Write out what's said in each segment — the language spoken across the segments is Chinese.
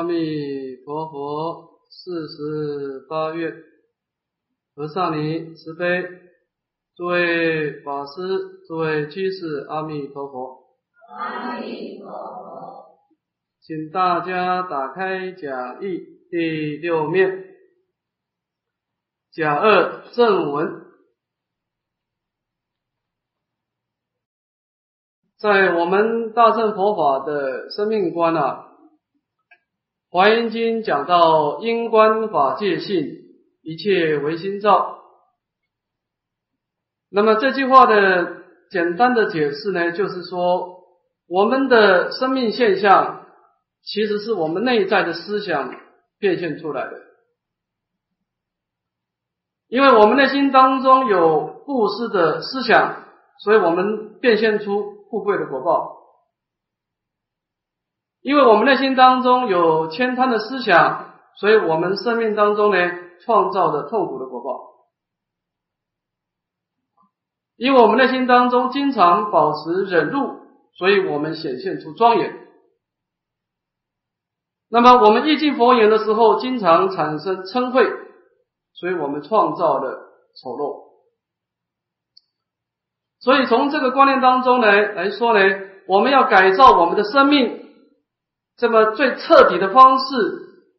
阿弥陀佛，四十八愿，和尚尼慈悲，诸位法师，诸位居士，阿弥陀佛。阿弥陀佛。请大家打开讲义第六面，甲二正文，在我们大乘佛法的生命观啊。华严经讲到因观法界性，一切唯心造。那么这句话的简单的解释呢，就是说我们的生命现象其实是我们内在的思想变现出来的。因为我们内心当中有布施的思想，所以我们变现出富贵的果报。因为我们内心当中有悭贪的思想，所以我们生命当中呢创造的痛苦的果报。因为我们内心当中经常保持忍辱，所以我们显现出庄严。那么我们意境佛言的时候，经常产生嗔恚，所以我们创造的丑陋。所以从这个观念当中呢来说呢，我们要改造我们的生命。这么最彻底的方式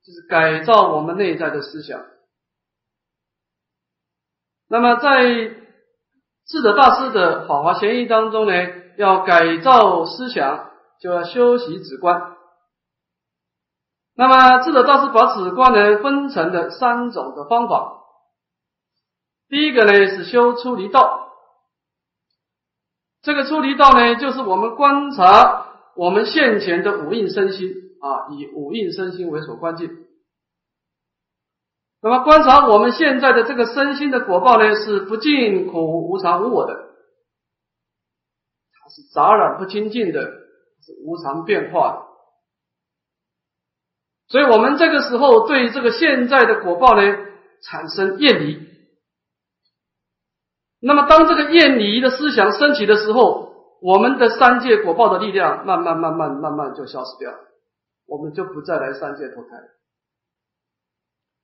就是改造我们内在的思想。那么在智者大师的《法华贤义》当中呢，要改造思想，就要修习止观。那么智者大师把止观呢分成了三种的方法。第一个呢是修出离道，这个出离道呢就是我们观察。我们现前的五蕴身心啊，以五蕴身心为所关键。那么观察我们现在的这个身心的果报呢，是不净、苦、无常、无我的，它是杂染不清净的，是无常变化的。所以，我们这个时候对这个现在的果报呢，产生厌离。那么，当这个厌离的思想升起的时候，我们的三界果报的力量慢慢、慢慢、慢慢就消失掉，我们就不再来三界投胎。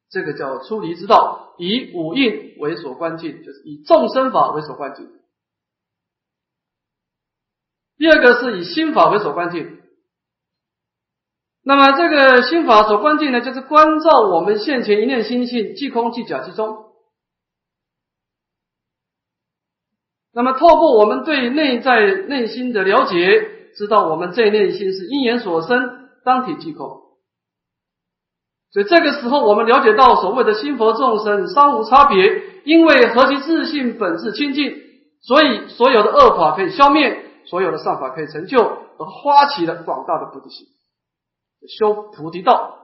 这个叫出离之道，以五蕴为所关境，就是以众生法为所关境。第二个是以心法为所关境。那么这个心法所关境呢，就是关照我们现前一念心性，即空即假即中。那么，透过我们对内在内心的了解，知道我们这内心是因缘所生，当体即空。所以这个时候，我们了解到所谓的心佛众生三无差别，因为何其自信本质清净，所以所有的恶法可以消灭，所有的善法可以成就，而发起了广大的菩提心，修菩提道，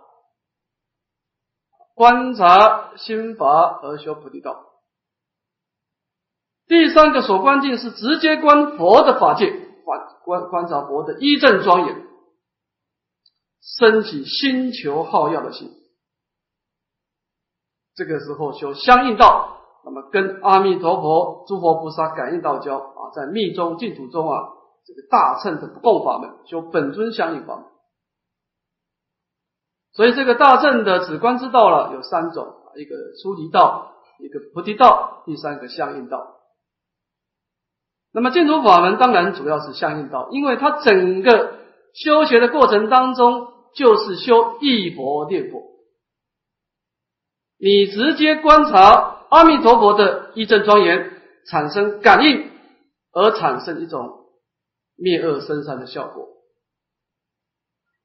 观察心法而修菩提道。第三个所观境是直接观佛的法界，观观观察佛的一正庄严，升起心求好要的心。这个时候修相应道，那么跟阿弥陀佛、诸佛菩萨感应道交啊，在密宗净土中啊，这个大乘的不共法门修本尊相应法门。所以这个大乘的止观之道了有三种，一个出离道，一个菩提道，第三个相应道。那么净土法门当然主要是相应道，因为它整个修学的过程当中就是修一佛念佛，你直接观察阿弥陀佛的一正庄严，产生感应，而产生一种灭恶生善的效果。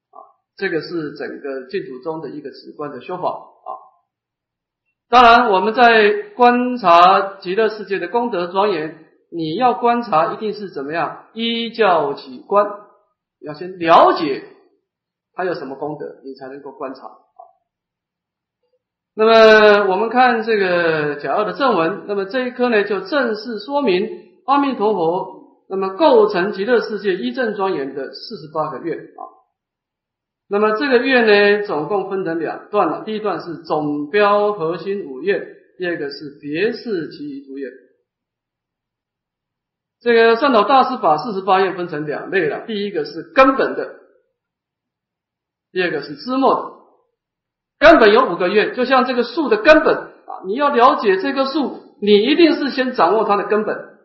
啊，这个是整个净土中的一个直观的修法啊。当然，我们在观察极乐世界的功德庄严。你要观察，一定是怎么样？依教起观，要先了解它有什么功德，你才能够观察。那么我们看这个甲二的正文，那么这一科呢，就正式说明阿弥陀佛那么构成极乐世界一正庄严的四十八个愿啊。那么这个愿呢，总共分成两段了。第一段是总标核心五愿，第二个是别事其余诸愿。这个善导大师把四十八愿分成两类了，第一个是根本的，第二个是枝末的。根本有五个愿，就像这个树的根本啊，你要了解这棵树，你一定是先掌握它的根本，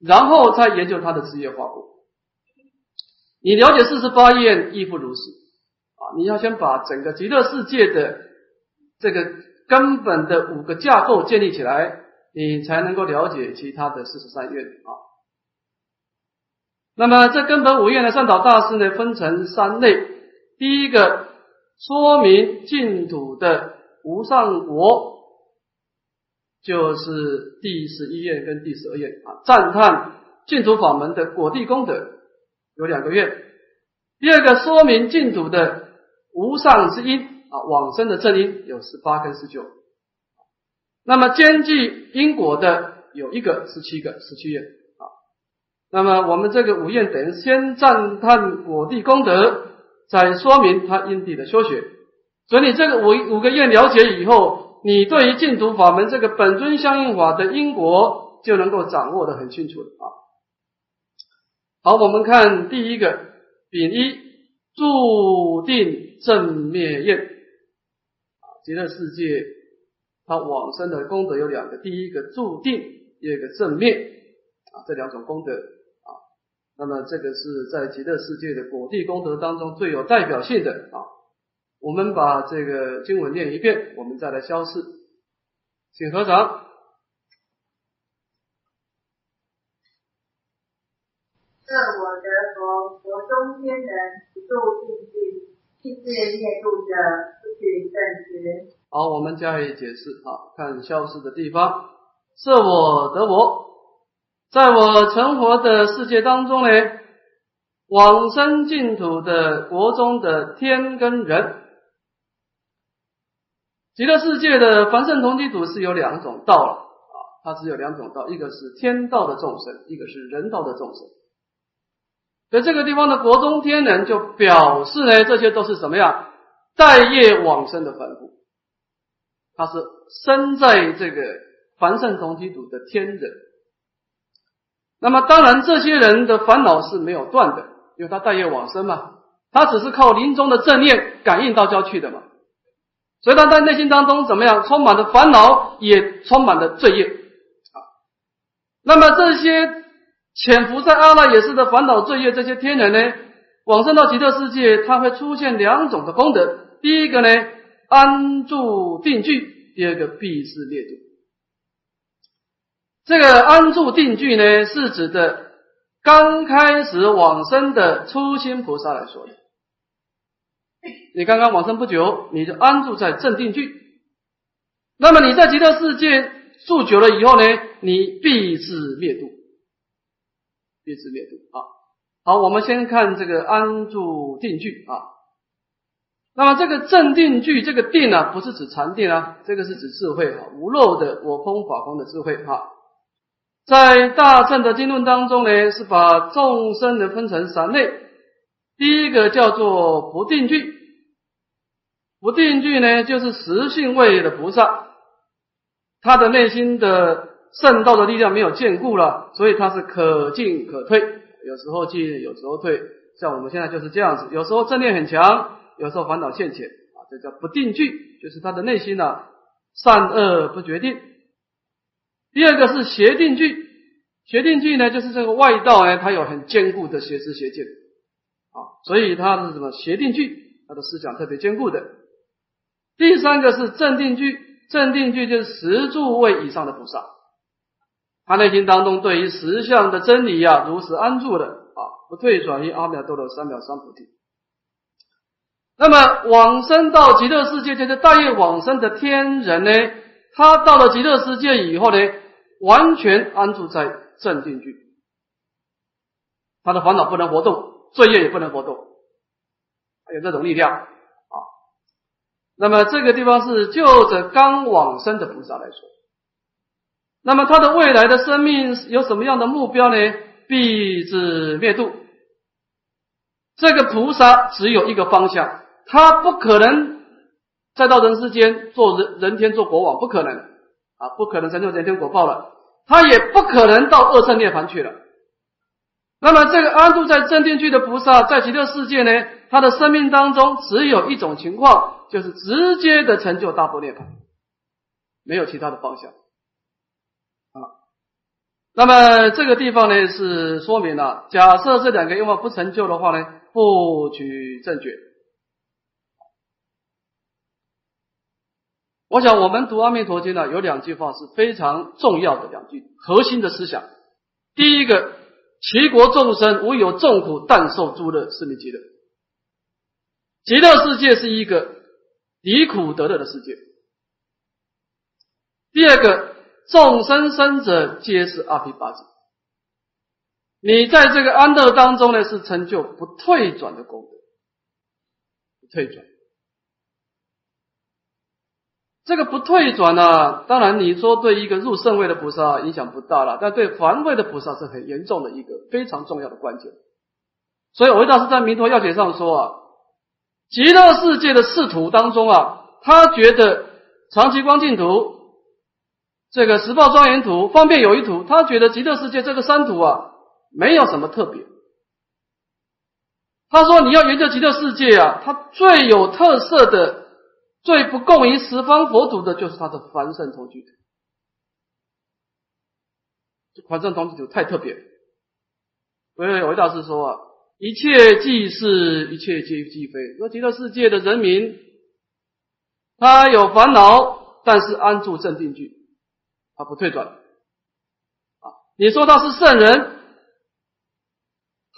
然后再研究它的枝叶花果。你了解四十八愿亦复如是啊，你要先把整个极乐世界的这个根本的五个架构建立起来，你才能够了解其他的四十三愿啊。那么这根本五愿的善导大师呢，分成三类，第一个。说明净土的无上国，就是第十一页跟第十二页啊。赞叹净土法门的果地功德有两个月。第二个说明净土的无上之因啊，往生的正因有十八跟十九。那么兼具因果的有一个十七个十七页啊。那么我们这个五愿等于先赞叹果地功德。再说明他因地的修学，所以你这个五五个愿了解以后，你对于净土法门这个本尊相应法的因果就能够掌握的很清楚了啊。好，我们看第一个丙一注定正灭愿啊，极乐世界它往生的功德有两个，第一个注定，第二个正面啊，这两种功德啊。那么这个是在极乐世界的果地功德当中最有代表性的啊。我们把这个经文念一遍，我们再来消释。请合掌。这我得佛，佛中天人不度尽尽，气世灭度者，不取正觉。好，我们加以解释啊，看消失的地方。舍我得我。在我成佛的世界当中呢，往生净土的国中的天跟人，极乐世界的凡圣同居土是有两种道了啊，它只有两种道，一个是天道的众生，一个是人道的众生。所以这个地方的国中天人就表示呢，这些都是什么样待业往生的凡夫，他是生在这个凡圣同体土的天人。那么当然，这些人的烦恼是没有断的，因为他待业往生嘛，他只是靠临终的正念感应到郊去的嘛，所以他在内心当中怎么样，充满了烦恼，也充满了罪业啊。那么这些潜伏在阿赖耶识的烦恼罪业，这些天人呢，往生到极乐世界，他会出现两种的功德，第一个呢，安住定聚；第二个必是灭度。这个安住定聚呢，是指的刚开始往生的初心菩萨来说的。你刚刚往生不久，你就安住在正定聚。那么你在极乐世界住久了以后呢，你必是灭度，必是灭度啊。好，我们先看这个安住定聚啊。那么这个正定聚，这个定呢，不是指禅定啊，这个是指智慧啊，无漏的我空法空的智慧啊。在大乘的经论当中呢，是把众生的分成三类。第一个叫做不定句，不定句呢，就是实性位的菩萨，他的内心的圣道的力量没有坚固了，所以他是可进可退，有时候进，有时候退。像我们现在就是这样子，有时候正念很强，有时候烦恼现前啊，这叫不定句，就是他的内心呢善恶不决定。第二个是邪定句，邪定句呢，就是这个外道呢，它有很坚固的邪知邪见啊，所以它是什么邪定句，它的思想特别坚固的。第三个是正定句，正定句就是十住位以上的菩萨，他内心当中对于实相的真理呀，如实安住的啊，不退转于阿弥陀罗三藐三菩提。那么往生到极乐世界，就是大业往生的天人呢，他到了极乐世界以后呢？完全安住在正定句，他的烦恼不能活动，罪业也不能活动，还有这种力量啊。那么这个地方是就着刚往生的菩萨来说，那么他的未来的生命有什么样的目标呢？必至灭度。这个菩萨只有一个方向，他不可能再到人世间做人人天做国王，不可能。啊，不可能成就人天果报了，他也不可能到恶圣涅槃去了。那么这个安住在正定区的菩萨，在极乐世界呢，他的生命当中只有一种情况，就是直接的成就大波涅槃，没有其他的方向。啊，那么这个地方呢，是说明了，假设这两个愿望不成就的话呢，不取正觉。我想我们读《阿弥陀经》呢，有两句话是非常重要的两句核心的思想。第一个。其国众生无有众苦，但受诸乐，是名极乐。极乐世界是一个离苦得乐的世界。第二个，众生生者皆是阿毗跋致。你在这个安乐当中呢，是成就不退转的功德，不退转。这个不退转呢，当然你说对一个入圣位的菩萨影响不大了，但对凡位的菩萨是很严重的一个非常重要的关键。所以，维大师在《弥陀要解》上说啊，极乐世界的仕途当中啊，他觉得长期光净土、这个十报庄严图、方便有余图，他觉得极乐世界这个三图啊，没有什么特别。他说，你要研究极乐世界啊，它最有特色的。最不共于十方佛祖的，就是他的凡圣同居土。凡圣同居土太特别。维维维大师说啊，一切即是，一切皆即非。说极乐世界的人民，他有烦恼，但是安住正定居，他不退转。啊，你说他是圣人，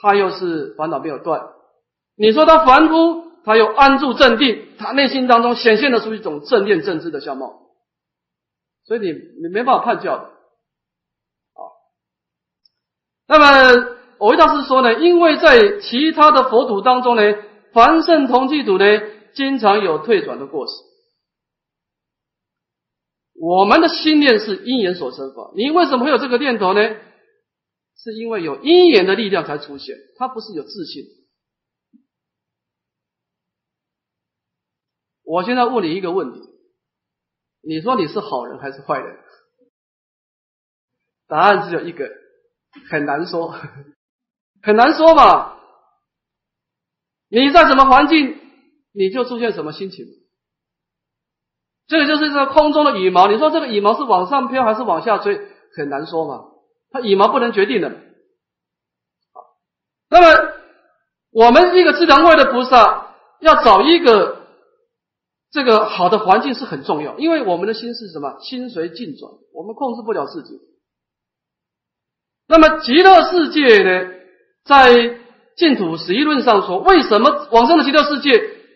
他又是烦恼没有断。你说他凡夫。他又安住正定，他内心当中显现的出一种正念正知的相貌，所以你你没办法判教的啊。那么我维大师说呢，因为在其他的佛土当中呢，凡圣同济土呢，经常有退转的过失。我们的心念是因缘所生法，你为什么会有这个念头呢？是因为有因缘的力量才出现，它不是有自信。我现在问你一个问题，你说你是好人还是坏人？答案只有一个，很难说，很难说嘛。你在什么环境，你就出现什么心情。这个就是这个空中的羽毛，你说这个羽毛是往上飘还是往下坠，很难说嘛。它羽毛不能决定的。那么我们一个自然位的菩萨，要找一个。这个好的环境是很重要，因为我们的心是什么？心随境转，我们控制不了自己。那么极乐世界呢？在净土十一论上说，为什么往生的极乐世界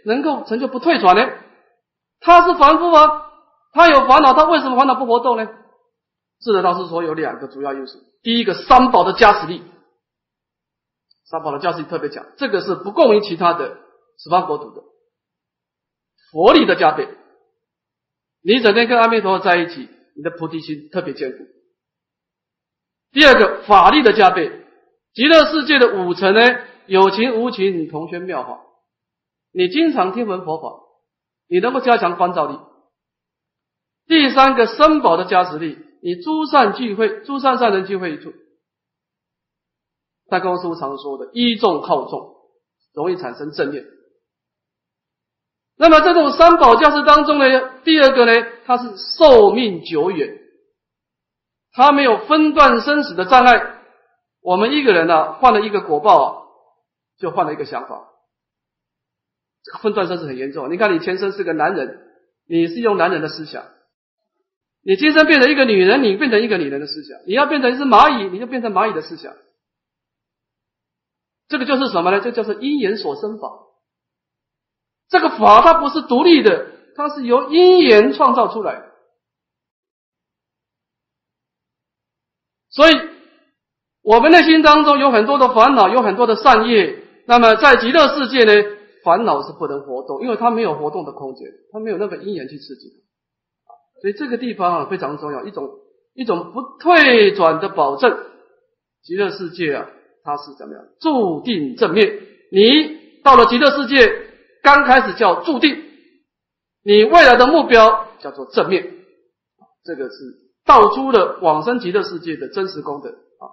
能够成就不退转呢？他是凡夫吗？他有烦恼，他为什么烦恼不活动呢？智者大师说有两个主要因素：第一个，三宝的加持力。三宝的加持力特别强，这个是不共于其他的十方国土的。佛力的加倍，你整天跟阿弥陀佛在一起，你的菩提心特别坚固。第二个法力的加倍，极乐世界的五层呢，有情无情你同宣妙法，你经常听闻佛法，你能够加强观照力。第三个身宝的加持力，你诸善聚会，诸善善人聚会一处。大公师常说的，依众靠众，容易产生正念。那么这种三宝教师当中呢，第二个呢，它是寿命久远，它没有分段生死的障碍。我们一个人呢，换了一个果报，就换了一个想法。这个分段生死很严重。你看，你前生是个男人，你是用男人的思想；你今生变成一个女人，你变成一个女人的思想；你要变成一只蚂蚁，你就变成蚂蚁的思想。这个就是什么呢？这叫做因缘所生法。这个法它不是独立的，它是由因缘创造出来。所以，我们内心当中有很多的烦恼，有很多的善业。那么，在极乐世界呢，烦恼是不能活动，因为它没有活动的空间，它没有那个因缘去刺激。所以，这个地方啊非常重要，一种一种不退转的保证。极乐世界啊，它是怎么样？注定正面。你到了极乐世界。刚开始叫注定，你未来的目标叫做正面，这个是道出了往生极乐世界的真实功德啊。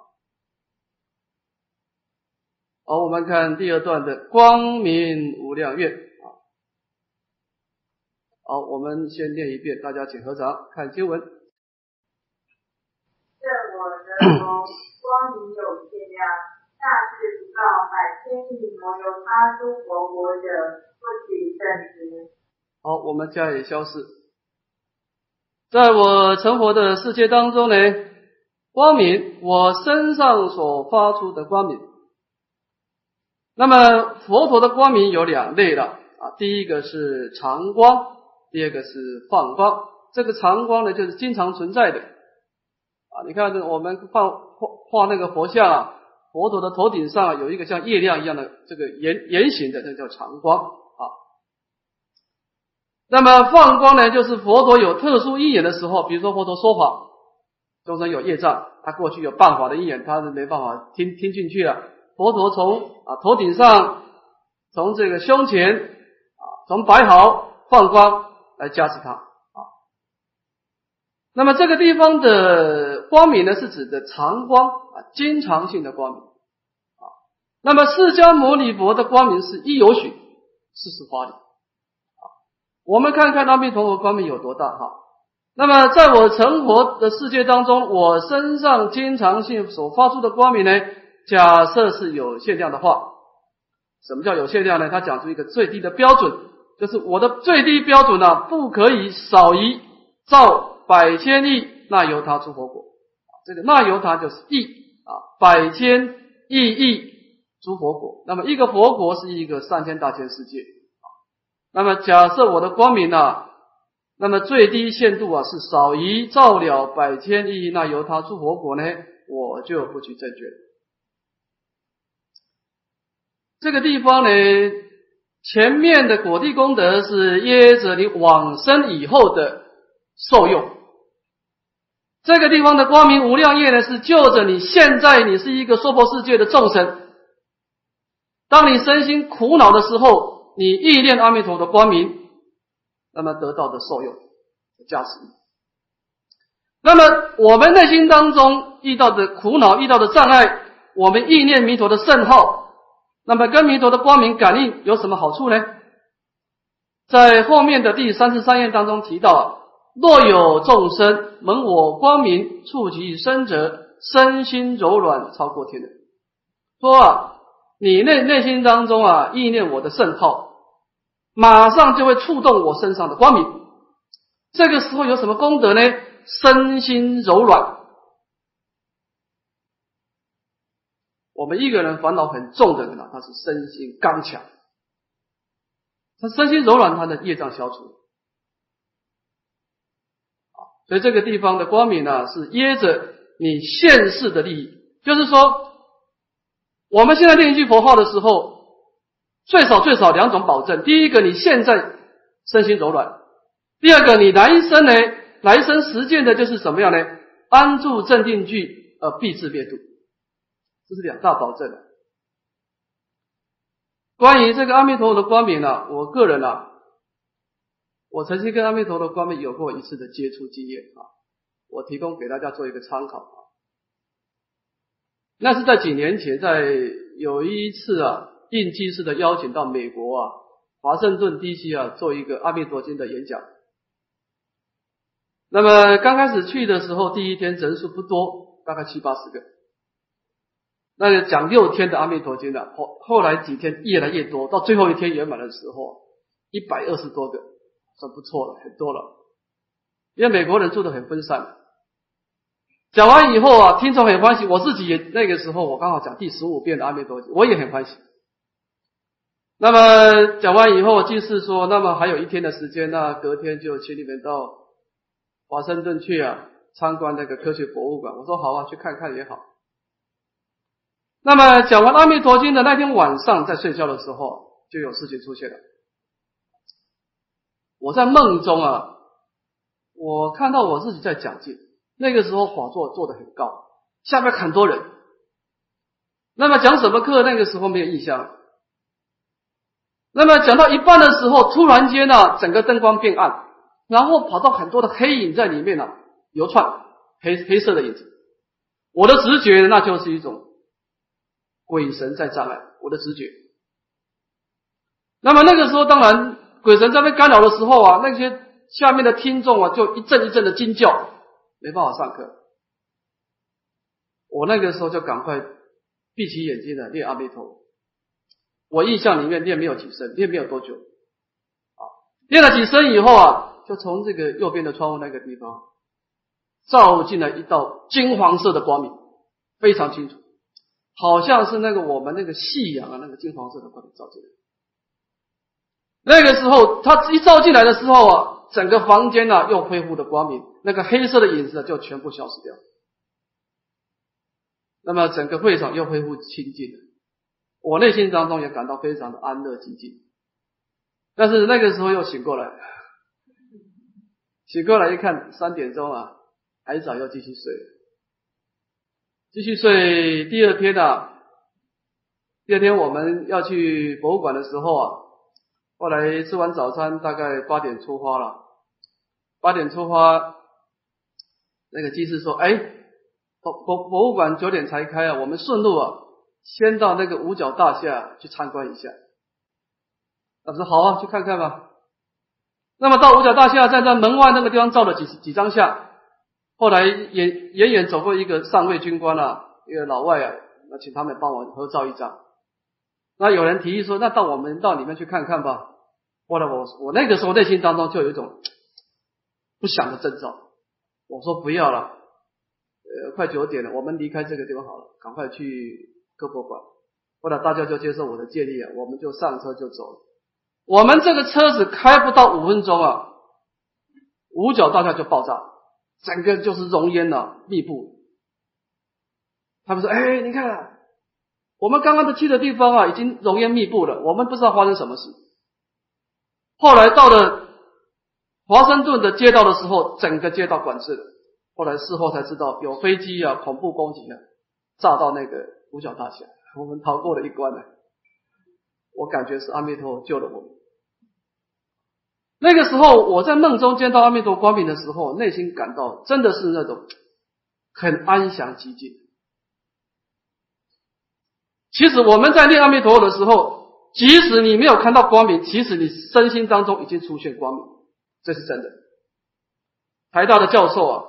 好，我们看第二段的光明无量愿啊。好，我们先念一遍，大家请合掌看经文。这我的光明有限量，大智不告百千亿摩由他诸佛国者，不取正知。好，我们加以消失。在我成佛的世界当中呢，光明，我身上所发出的光明。那么佛陀的光明有两类了啊，第一个是常光，第二个是放光。这个常光呢，就是经常存在的啊。你看，这我们画画画那个佛像啊，佛陀的头顶上有一个像月亮一样的这个圆圆形的，这叫常光啊。那么放光呢，就是佛陀有特殊因缘的时候，比如说佛陀说法，众生有业障，他过去有办法的因缘，他是没办法听听进去了。佛陀从啊头顶上，从这个胸前啊，从白毫放光来加持他啊。那么这个地方的光明呢，是指的常光啊，经常性的光明啊。那么释迦牟尼佛的光明是一有许，四十法里。我们看看阿弥陀佛光明有多大哈？那么在我成佛的世界当中，我身上经常性所发出的光明呢？假设是有限量的话，什么叫有限量呢？他讲出一个最低的标准，就是我的最低标准呢，不可以少于造百千亿那由他出佛果。这个那由他就是亿啊，百千亿亿诸佛国。那么一个佛国是一个上千大千世界啊。那么假设我的光明呢，那么最低限度啊是少于照了百千亿那由他诸佛国呢，我就不去证券。这个地方呢，前面的果地功德是耶着你往生以后的受用。这个地方的光明无量业呢，是就着你现在你是一个娑婆世界的众生，当你身心苦恼的时候。你意念阿弥陀的光明，那么得到的受用、加持。那么我们内心当中遇到的苦恼、遇到的障碍，我们意念弥陀的圣号，那么跟弥陀的光明感应有什么好处呢？在后面的第三十三页当中提到，若有众生蒙我光明触及身者，身心柔软超过天人。说啊，你内内心当中啊意念我的圣号。马上就会触动我身上的光明，这个时候有什么功德呢？身心柔软。我们一个人烦恼很重的人啊，他是身心刚强，他身心柔软，他的业障消除。所以这个地方的光明呢，是掖着你现世的利益，就是说，我们现在念一句佛号的时候。最少最少两种保证：第一个，你现在身心柔软；第二个，你来生呢，来生实践的就是什么样呢？安住镇定句，呃，必至灭度，这是两大保证。关于这个阿弥陀佛的光明呢，我个人呢，我曾经跟阿弥陀佛光明有过一次的接触经验啊，我提供给大家做一个参考啊。那是在几年前，在有一次啊。应机式的邀请到美国啊，华盛顿 DC 啊，做一个阿弥陀经的演讲。那么刚开始去的时候，第一天人数不多，大概七八十个。那个讲六天的阿弥陀经的，后后来几天越来越多，到最后一天圆满的时候，一百二十多个，算不错了，很多了。因为美国人住的很分散。讲完以后啊，听众很欢喜，我自己也那个时候我刚好讲第十五遍的阿弥陀经，我也很欢喜。那么讲完以后，祭司说：“那么还有一天的时间，那隔天就请你们到华盛顿去啊，参观那个科学博物馆。”我说：“好啊，去看看也好。”那么讲完《阿弥陀经》的那天晚上，在睡觉的时候，就有事情出现了。我在梦中啊，我看到我自己在讲经，那个时候法座坐得很高，下面很多人。那么讲什么课？那个时候没有印象。那么讲到一半的时候，突然间呢，整个灯光变暗，然后跑到很多的黑影在里面呢游窜，黑黑色的影子。我的直觉那就是一种鬼神在障碍我的直觉。那么那个时候，当然鬼神在被干扰的时候啊，那些下面的听众啊，就一阵一阵的惊叫，没办法上课。我那个时候就赶快闭起眼睛的念阿弥陀佛。我印象里面念没有几声，念没有多久，啊，念了几声以后啊，就从这个右边的窗户那个地方照进来一道金黄色的光明，非常清楚，好像是那个我们那个夕阳啊，那个金黄色的光明照进来。那个时候，他一照进来的时候啊，整个房间呢又恢复的光明，那个黑色的影子就全部消失掉。那么整个会场又恢复清净了，我内心当中也感到非常的安乐寂静。但是那个时候又醒过来，醒过来一看三点钟啊，还早，要继续睡，继续睡。第二天啊，第二天我们要去博物馆的时候啊。后来吃完早餐，大概八点出发了。八点出发，那个机师说：“哎，博博博物馆九点才开啊，我们顺路啊，先到那个五角大厦去参观一下。”他说：“好啊，去看看吧。”那么到五角大厦，在那门外那个地方照了几几张相。后来远远远走过一个上尉军官啊，一个老外啊，那请他们帮我合照一张。那有人提议说：“那到我们到里面去看看吧。”后来我我那个时候内心当中就有一种不祥的征兆。我说不要了，呃，快九点了，我们离开这个地方好了，赶快去各博馆。后来大家就接受我的建议啊，我们就上车就走了。我们这个车子开不到五分钟啊，五角大厦就爆炸，整个就是熔烟呐，密布。他们说：“哎，你看。”我们刚刚的去的地方啊，已经熔烟密布了。我们不知道发生什么事。后来到了华盛顿的街道的时候，整个街道管制了。后来事后才知道，有飞机啊，恐怖攻击啊，炸到那个五角大厦，我们逃过了一关呢。我感觉是阿弥陀佛救了我们。那个时候我在梦中见到阿弥陀光明的时候，内心感到真的是那种很安详寂静。其实我们在念阿弥陀佛的时候，即使你没有看到光明，其实你身心当中已经出现光明，这是真的。台大的教授啊，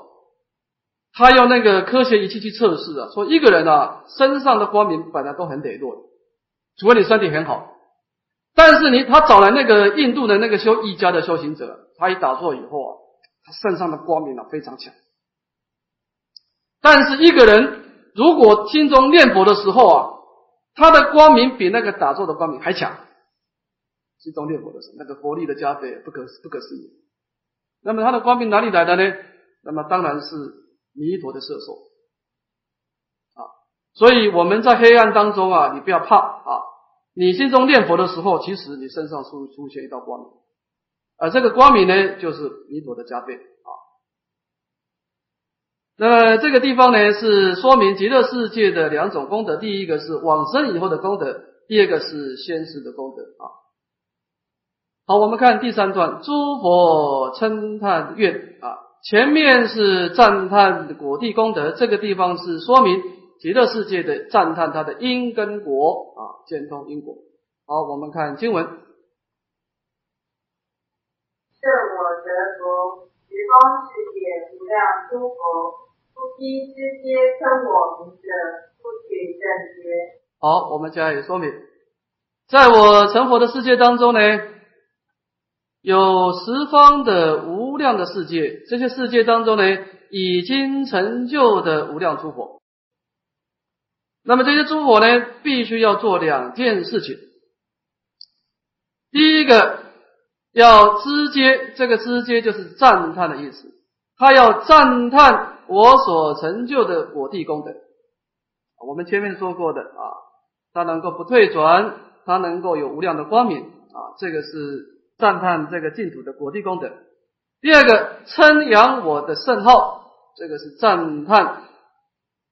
他用那个科学仪器去测试啊，说一个人啊身上的光明本来都很羸弱的，除非你身体很好。但是你他找来那个印度的那个修一家的修行者，他一打坐以后啊，他身上的光明啊非常强。但是一个人如果心中念佛的时候啊，他的光明比那个打坐的光明还强，心中念佛的时候，那个佛力的加倍不可不可思议。那么他的光明哪里来的呢？那么当然是弥陀的摄受啊。所以我们在黑暗当中啊，你不要怕啊。你心中念佛的时候，其实你身上出出现一道光明，而这个光明呢，就是弥陀的加倍。那这个地方呢，是说明极乐世界的两种功德，第一个是往生以后的功德，第二个是先世的功德啊。好，我们看第三段，诸佛称叹愿啊，前面是赞叹果地功德，这个地方是说明极乐世界的赞叹它的因跟果啊，见通因果。好，我们看经文，设我得佛，十方世界无量诸佛。不积之皆称我名者，不取正觉。好，我们加以说明。在我成佛的世界当中呢，有十方的无量的世界，这些世界当中呢，已经成就的无量诸佛。那么这些诸佛呢，必须要做两件事情。第一个要知接，这个知接就是赞叹的意思，他要赞叹。我所成就的果地功德，我们前面说过的啊，它能够不退转，它能够有无量的光明啊，这个是赞叹这个净土的果地功德。第二个称扬我的圣号，这个是赞叹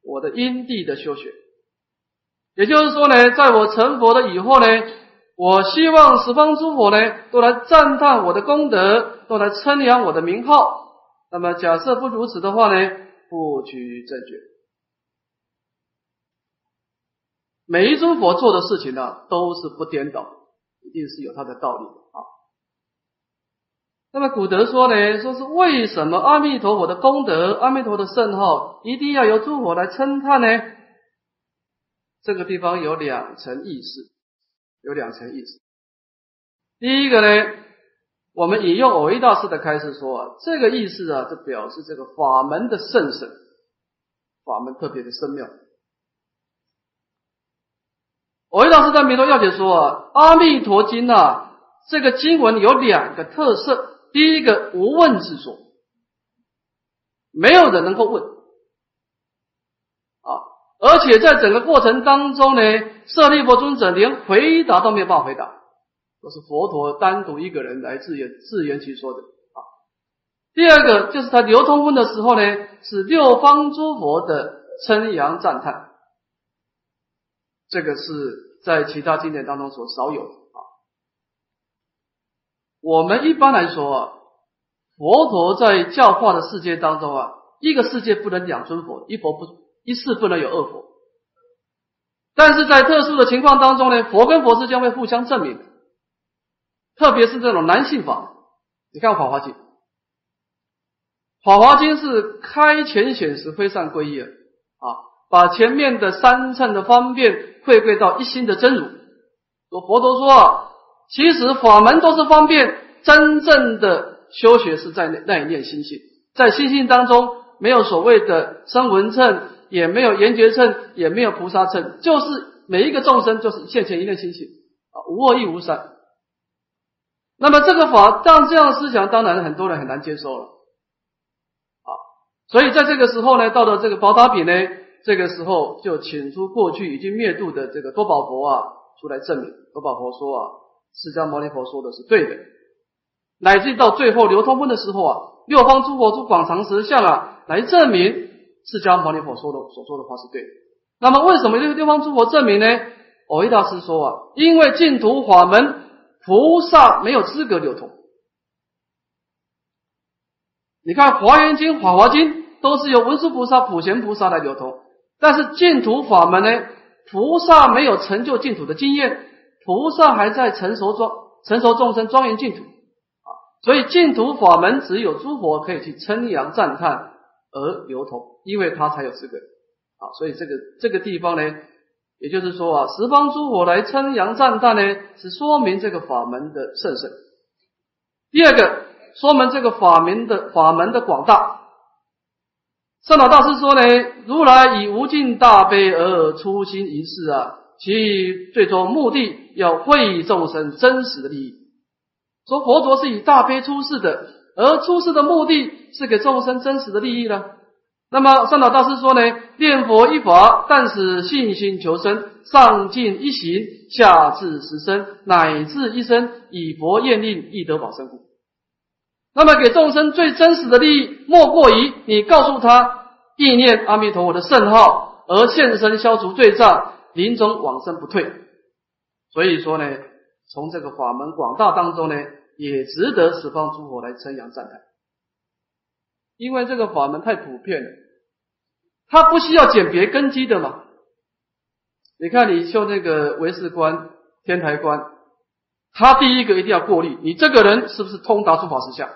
我的因地的修学。也就是说呢，在我成佛了以后呢，我希望十方诸佛呢都来赞叹我的功德，都来称扬我的名号。那么假设不如此的话呢？不取正觉。每一尊佛做的事情呢，都是不颠倒，一定是有它的道理的啊。那么古德说呢，说是为什么阿弥陀佛的功德、阿弥陀的圣号一定要由诸佛来称叹呢？这个地方有两层意思，有两层意思。第一个呢，我们引用偶一大师的开示说啊，这个意思啊，就表示这个法门的圣神，法门特别的深妙。偶一大师在《弥陀要解》说啊，《阿弥陀经》啊，这个经文有两个特色。第一个无问之说，没有人能够问啊，而且在整个过程当中呢，舍利弗尊者连回答都没有办法回答，都是佛陀单独一个人来自言自圆其说的啊。第二个就是他流通问的时候呢，是六方诸佛的称扬赞叹，这个是在其他经典当中所少有的啊。我们一般来说啊，佛陀在教化的世界当中啊，一个世界不能两尊佛，一佛不一世不能有二佛。但是在特殊的情况当中呢，佛跟佛之间会互相证明，特别是这种男性法，你看《法华经》，《法华经》是开前显实，非善归一啊，把前面的三乘的方便汇归到一心的真如。说佛陀说啊。其实法门都是方便，真正的修学是在那那一念心性，在心性当中没有所谓的声闻称，也没有缘觉称，也没有菩萨称，就是每一个众生就是现前一念心性啊，无恶亦无善。那么这个法，像这样的思想，当然很多人很难接受了啊。所以在这个时候呢，到了这个宝塔比呢，这个时候就请出过去已经灭度的这个多宝佛啊出来证明。多宝佛说啊。释迦牟尼佛说的是对的，乃至到最后流通分的时候啊，六方诸佛诸广长实相啊，来证明释迦牟尼佛说的所说的话是对的。那么为什么这个六方诸佛证明呢？藕益大师说啊，因为净土法门菩萨没有资格流通。你看《华严经》《法华经》都是由文殊菩萨、普贤菩萨来流通，但是净土法门呢，菩萨没有成就净土的经验。菩萨还在成熟庄成熟众生庄严净土啊，所以净土法门只有诸佛可以去称扬赞叹而流通，因为他才有资格啊。所以这个这个地方呢，也就是说啊，十方诸佛来称扬赞叹呢，是说明这个法门的甚深。第二个，说明这个法门的法门的广大。圣老大师说呢，如来以无尽大悲而初心一世啊。其最终目的要惠众生真实的利益。说佛陀是以大悲出世的，而出世的目的是给众生真实的利益呢？那么善导大师说呢，念佛一法，但使信心求生，上进一行，下至十生，乃至一生，以佛愿令，亦得保生故。那么给众生最真实的利益，莫过于你告诉他意念阿弥陀佛的圣号，而现身消除罪障。临终往生不退，所以说呢，从这个法门广大当中呢，也值得十方诸佛来称扬赞叹。因为这个法门太普遍了，他不需要鉴别根基的嘛。你看，你修那个唯识观、天台观，他第一个一定要过滤，你这个人是不是通达诸法实相？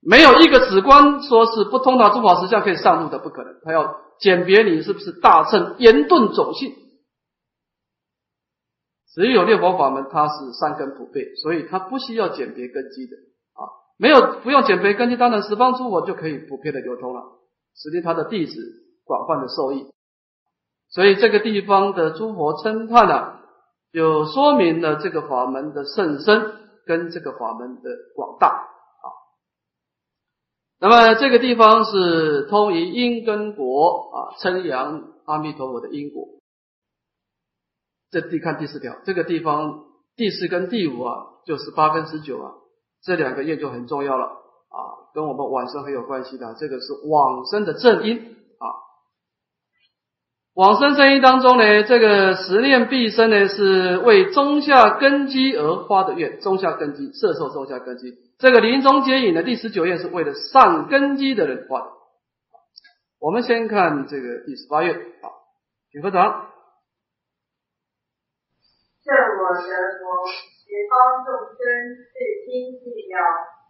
没有一个史官说是不通达诸法实相可以上路的，不可能，他要。鉴别你是不是大乘严顿种性，只有六佛法门，它是三根普遍，所以它不需要鉴别根基的，没有不用减肥根基，当然十方诸佛就可以普遍的流通了，使得他的弟子广泛的受益。所以这个地方的诸佛称叹呢，就说明了这个法门的甚深跟这个法门的广大啊。那么这个地方是通于因根果啊，称扬阿弥陀佛的因果。这地看第四条，这个地方第四跟第五啊，就是八跟十九啊，这两个业就很重要了啊，跟我们往生很有关系的。这个是往生的正因啊，往生正因当中呢，这个十念必生呢，是为中下根基而发的愿，中下根基，色受中下根基。这个临终接引的第十九页是为了上根基的人画的。我们先看这个第十八页啊，请合掌。我得佛，十方众生是心系了，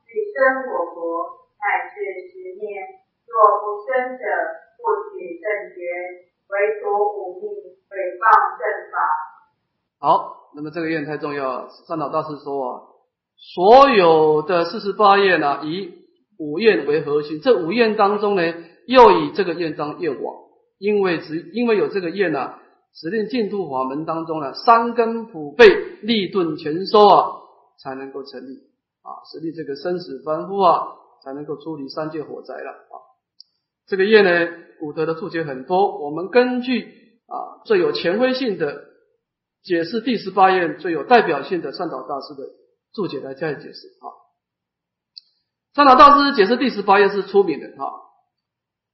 欲生我国，乃至十念，若不生者，不取正觉，唯夺无命，诽谤正法。好，那么这个愿太重要了。三岛大师说啊，所有的四十八愿呢，以五愿为核心。这五愿当中呢，又以这个愿当愿王，因为只因为有这个愿呢，指令净土法门当中呢，三根普被，立顿全收啊，才能够成立啊，实力这个生死凡夫啊，才能够出离三界火灾了啊。这个业呢，古德的注解很多，我们根据啊最有权威性的。解释第十八页最有代表性的善导大师的注解来加以解释啊。善导大师解释第十八页是出名的啊。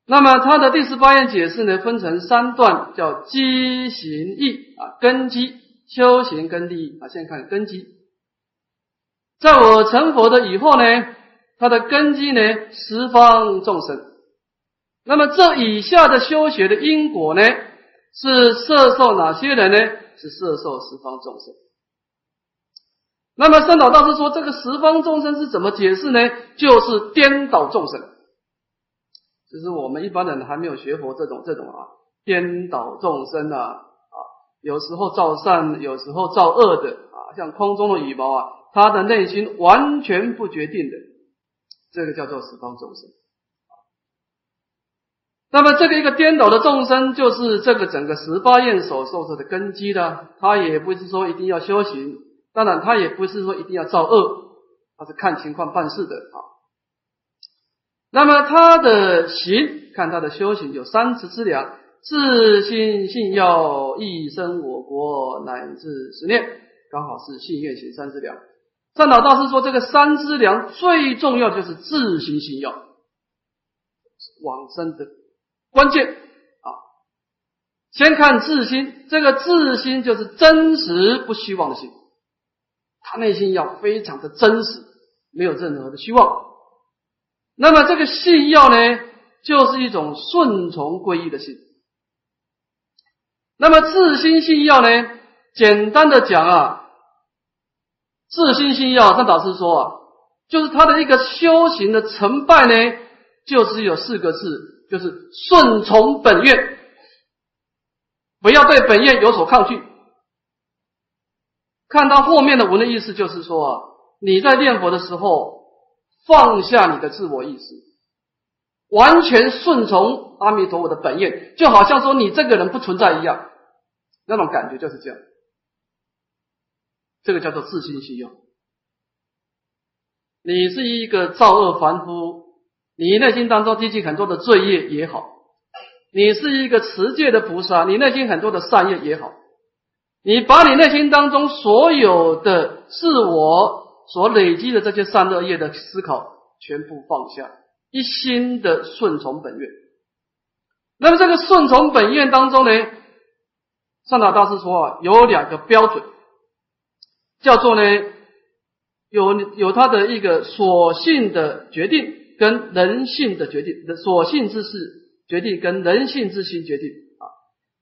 那么他的第十八页解释呢，分成三段，叫基行义啊，根基修行跟利益啊。现在看根基，在我成佛的以后呢，他的根基呢，十方众生。那么这以下的修学的因果呢，是摄受哪些人呢？是摄受十方众生。那么圣老大师说，这个十方众生是怎么解释呢？就是颠倒众生，就是我们一般人还没有学佛这种这种啊，颠倒众生啊啊，有时候造善，有时候造恶的啊，像空中的羽毛啊，他的内心完全不决定的，这个叫做十方众生。那么这个一个颠倒的众生，就是这个整个十八愿所受受的根基的。他也不是说一定要修行，当然他也不是说一定要造恶，他是看情况办事的啊。那么他的行，看他的修行有三次之良：自心信要一生我国乃至十念，刚好是信愿行三之良。善导大师说，这个三之良最重要就是自心信要往生的。关键啊，先看自心，这个自心就是真实不虚妄的心，他内心要非常的真实，没有任何的虚妄。那么这个信要呢，就是一种顺从归依的信。那么自心信要呢，简单的讲啊，自心信要，上导师说啊，就是他的一个修行的成败呢，就只有四个字。就是顺从本愿，不要对本愿有所抗拒。看到后面的文的意思，就是说啊你在念佛的时候，放下你的自我意识，完全顺从阿弥陀佛的本愿，就好像说你这个人不存在一样，那种感觉就是这样。这个叫做自信信用。你是一个造恶凡夫。你内心当中积积很多的罪业也好，你是一个持戒的菩萨，你内心很多的善业也好，你把你内心当中所有的自我所累积的这些善恶业的思考全部放下，一心的顺从本愿。那么这个顺从本愿当中呢，上达大师说啊，有两个标准，叫做呢，有有他的一个所性的决定。跟人性的决定的所性之事决定，跟人性之心决定啊。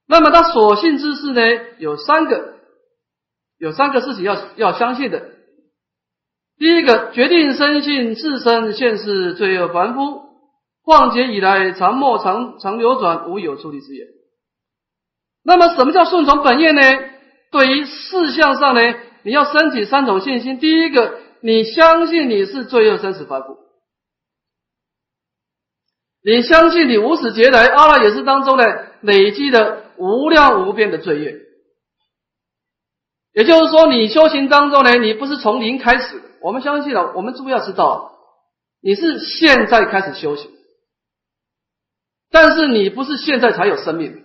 那么他所性之事呢，有三个，有三个事情要要相信的。第一个，决定生性自身现世罪恶凡夫，况劫以来常莫常常流转，无有出离之业。那么什么叫顺从本业呢？对于事项上呢，你要升起三种信心。第一个，你相信你是罪恶生死凡夫。你相信你无始劫来阿赖耶识当中呢累积的无量无边的罪业，也就是说，你修行当中呢，你不是从零开始。我们相信了，我们诸位要知道，你是现在开始修行，但是你不是现在才有生命。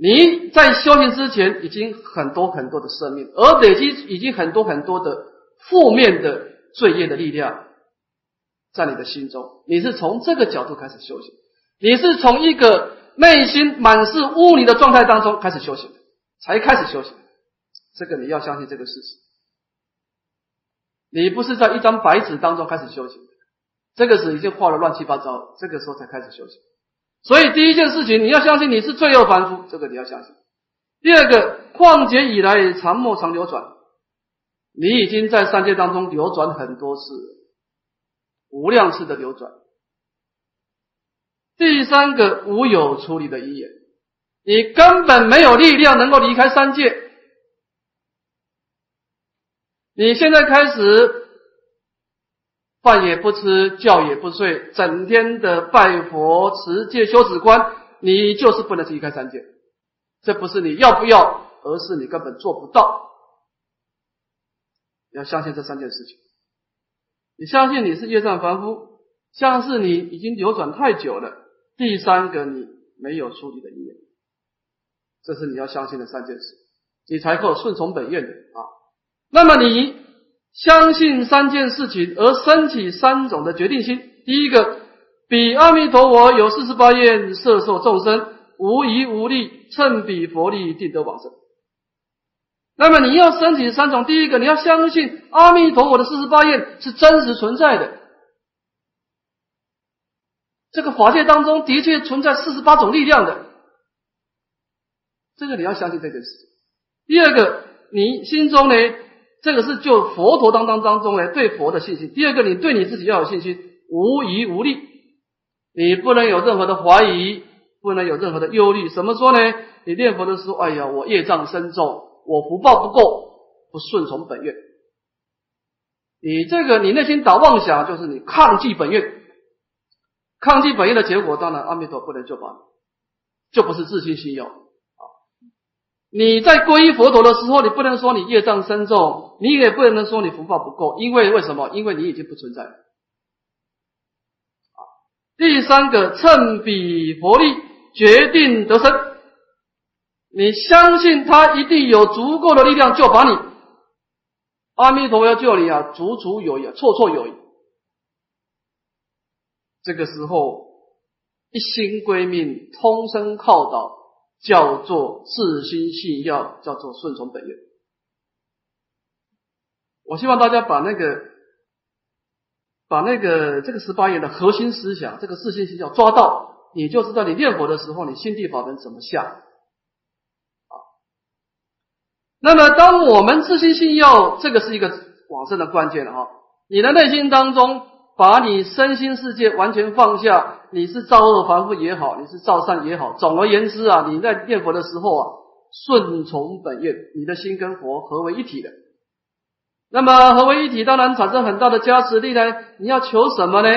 你在修行之前已经很多很多的生命，而累积已经很多很多的负面的罪业的力量。在你的心中，你是从这个角度开始修行，你是从一个内心满是污泥的状态当中开始修行，才开始修行。这个你要相信这个事实。你不是在一张白纸当中开始修行，这个是已经画了乱七八糟，这个时候才开始修行。所以第一件事情，你要相信你是罪恶凡夫，这个你要相信。第二个，旷劫以来常莫常流转，你已经在三界当中流转很多次，无量次的流转。第三个，无有处理的因缘，你根本没有力量能够离开三界。你现在开始饭也不吃，觉也不睡，整天的拜佛、持戒、修止观，你就是不能离开三界。这不是你要不要，而是你根本做不到。要相信这三件事情。你相信你是业障凡夫，像是你已经流转太久了。第三个，你没有处理的意愿，这是你要相信的三件事，你才够顺从本愿的。那么你相信三件事情而升起三种的决定心。第一个，比阿弥陀佛有四十八愿摄受众生，无疑无力，趁彼佛力定得往生。那么你要升起三种，第一个你要相信阿弥陀佛的四十八愿是真实存在的，这个法界当中的确存在四十八种力量的，这个你要相信这件事。第二个，你心中呢？这个是就佛陀当当当中呢，对佛的信心。第二个，你对你自己要有信心，无疑无虑，你不能有任何的怀疑，不能有任何的忧虑。怎么说呢？你念佛的时候，哎呀，我业障深重，我福报不够，不顺从本愿。你这个，你内心打妄想，就是你抗拒本愿，抗拒本愿的结果，当然阿弥陀不能救拔，就不是自信心有。你在皈依佛陀的时候，你不能说你业障深重，你也不能说你福报不够，因为为什么？因为你已经不存在了。第三个，称彼佛力决定得生，你相信他一定有足够的力量救拔你。阿弥陀佛要救你啊，足足有余，绰绰有余。这个时候，一心归命，通身靠倒。叫做自心信要，叫做顺从本愿。我希望大家把那个，把那个这个十八愿的核心思想，这个自心信要抓到，你就知道你念佛的时候，你心地法门怎么下。啊，那么当我们自心信要，这个是一个往生的关键了哈。你的内心当中，把你身心世界完全放下。你是造恶凡夫也好，你是造善也好，总而言之啊，你在念佛的时候啊，顺从本愿，你的心跟佛合为一体的。那么合为一体，当然产生很大的加持力呢。你要求什么呢？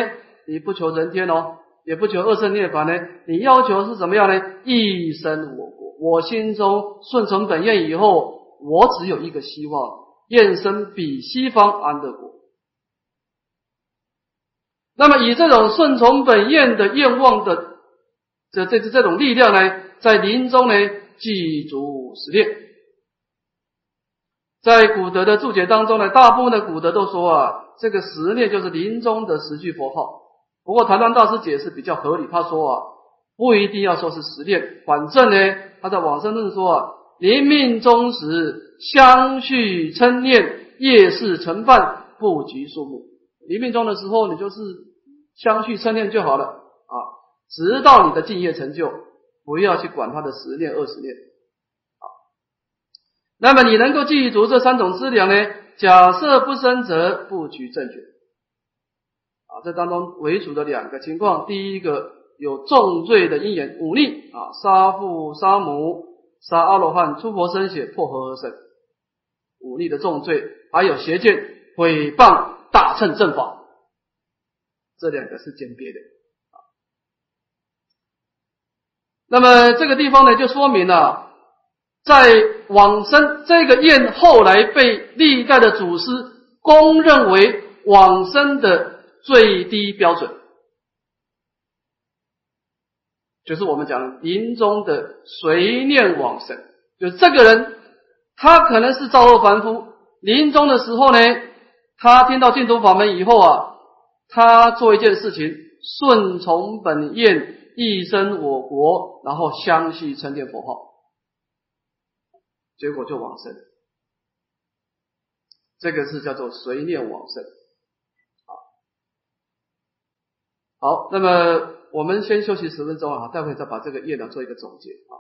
你不求人天哦，也不求二圣涅槃呢。你要求是怎么样呢？一生我国，我心中顺从本愿以后，我只有一个希望，愿生彼西方安乐国。那么以这种顺从本愿的愿望的这这这种力量呢，在临终呢记足实练。在古德的注解当中呢，大部分的古德都说啊，这个十念就是临终的十句佛号。不过台湾大师解释比较合理，他说啊，不一定要说是十念，反正呢，他在往生论说啊，临命终时相续称念，夜视成饭，不及数目。临命终的时候，你就是相续称念就好了啊，直到你的敬业成就，不要去管他的十念二十念啊。那么你能够记住这三种资粮呢？假设不生则不取正觉啊。这当中为主的两个情况，第一个有重罪的因缘忤逆啊，杀父杀母，杀阿罗汉，出佛身血，破和合身，忤逆的重罪，还有邪见诽谤。大乘正法，这两个是鉴别的啊。那么这个地方呢，就说明了，在往生这个愿后来被历代的祖师公认为往生的最低标准，就是我们讲临终的随念往生，就这个人，他可能是造恶凡夫，临终的时候呢。他听到净土法门以后啊，他做一件事情，顺从本愿，一生我国，然后相续成念佛号，结果就往生。这个是叫做随念往生。好，好，那么我们先休息十分钟啊，待会再把这个业呢做一个总结啊。